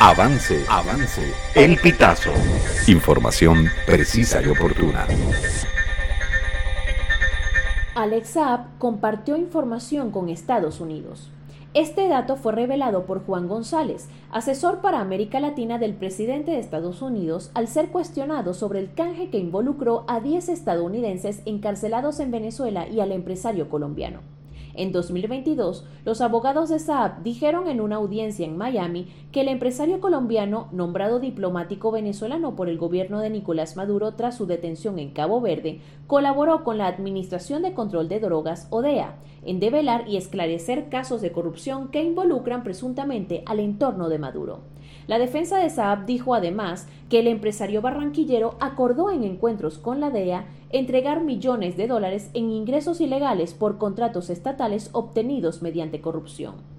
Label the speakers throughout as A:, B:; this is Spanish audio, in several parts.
A: Avance, avance. El pitazo. Información precisa y oportuna.
B: Alex Saab compartió información con Estados Unidos. Este dato fue revelado por Juan González, asesor para América Latina del presidente de Estados Unidos, al ser cuestionado sobre el canje que involucró a 10 estadounidenses encarcelados en Venezuela y al empresario colombiano. En 2022, los abogados de Saab dijeron en una audiencia en Miami que el empresario colombiano, nombrado diplomático venezolano por el gobierno de Nicolás Maduro tras su detención en Cabo Verde, colaboró con la Administración de Control de Drogas, ODEA, en develar y esclarecer casos de corrupción que involucran presuntamente al entorno de Maduro. La defensa de Saab dijo además que el empresario barranquillero acordó en encuentros con la DEA entregar millones de dólares en ingresos ilegales por contratos estatales obtenidos mediante corrupción.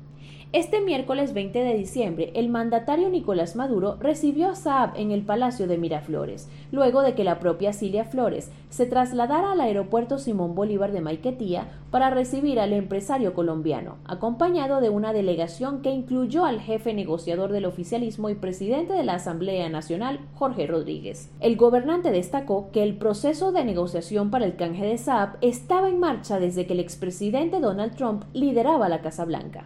B: Este miércoles 20 de diciembre, el mandatario Nicolás Maduro recibió a Saab en el Palacio de Miraflores, luego de que la propia Cilia Flores se trasladara al aeropuerto Simón Bolívar de Maiquetía para recibir al empresario colombiano, acompañado de una delegación que incluyó al jefe negociador del oficialismo y presidente de la Asamblea Nacional, Jorge Rodríguez. El gobernante destacó que el proceso de negociación para el canje de Saab estaba en marcha desde que el expresidente Donald Trump lideraba la Casa Blanca.